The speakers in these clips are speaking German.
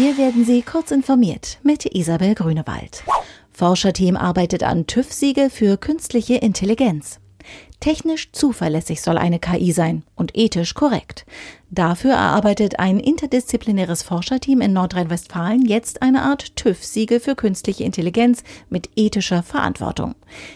Hier werden Sie kurz informiert mit Isabel Grünewald. Forscherteam arbeitet an TÜV-Siegel für künstliche Intelligenz. Technisch zuverlässig soll eine KI sein und ethisch korrekt. Dafür erarbeitet ein interdisziplinäres Forscherteam in Nordrhein-Westfalen jetzt eine Art TÜV-Siegel für künstliche Intelligenz mit ethischer Verantwortung.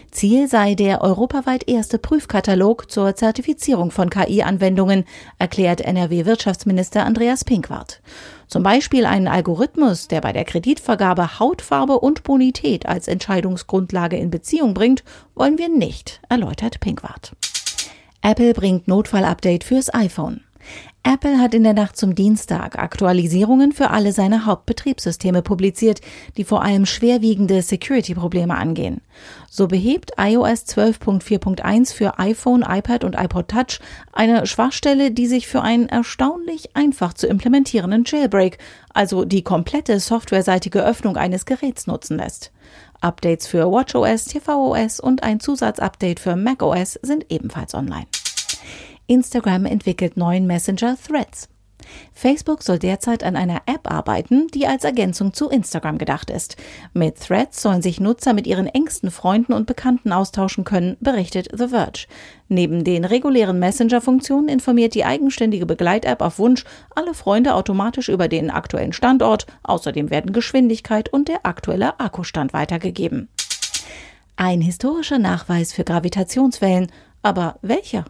Ziel sei der europaweit erste Prüfkatalog zur Zertifizierung von KI-Anwendungen, erklärt NRW-Wirtschaftsminister Andreas Pinkwart. Zum Beispiel einen Algorithmus, der bei der Kreditvergabe Hautfarbe und Bonität als Entscheidungsgrundlage in Beziehung bringt, wollen wir nicht, erläutert Pinkwart. Apple bringt Notfallupdate fürs iPhone. Apple hat in der Nacht zum Dienstag Aktualisierungen für alle seine Hauptbetriebssysteme publiziert, die vor allem schwerwiegende Security-Probleme angehen. So behebt iOS 12.4.1 für iPhone, iPad und iPod Touch eine Schwachstelle, die sich für einen erstaunlich einfach zu implementierenden Jailbreak, also die komplette softwareseitige Öffnung eines Geräts nutzen lässt. Updates für WatchOS, tvOS und ein Zusatzupdate für macOS sind ebenfalls online. Instagram entwickelt neuen Messenger Threads. Facebook soll derzeit an einer App arbeiten, die als Ergänzung zu Instagram gedacht ist. Mit Threads sollen sich Nutzer mit ihren engsten Freunden und Bekannten austauschen können, berichtet The Verge. Neben den regulären Messenger-Funktionen informiert die eigenständige Begleit-App auf Wunsch alle Freunde automatisch über den aktuellen Standort. Außerdem werden Geschwindigkeit und der aktuelle Akkustand weitergegeben. Ein historischer Nachweis für Gravitationswellen. Aber welcher?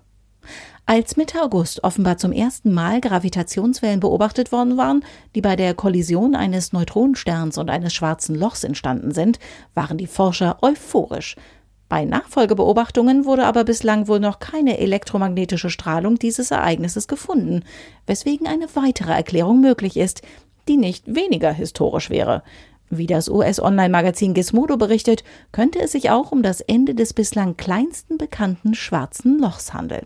Als Mitte August offenbar zum ersten Mal Gravitationswellen beobachtet worden waren, die bei der Kollision eines Neutronensterns und eines schwarzen Lochs entstanden sind, waren die Forscher euphorisch. Bei Nachfolgebeobachtungen wurde aber bislang wohl noch keine elektromagnetische Strahlung dieses Ereignisses gefunden, weswegen eine weitere Erklärung möglich ist, die nicht weniger historisch wäre. Wie das US-Online-Magazin Gizmodo berichtet, könnte es sich auch um das Ende des bislang kleinsten bekannten schwarzen Lochs handeln.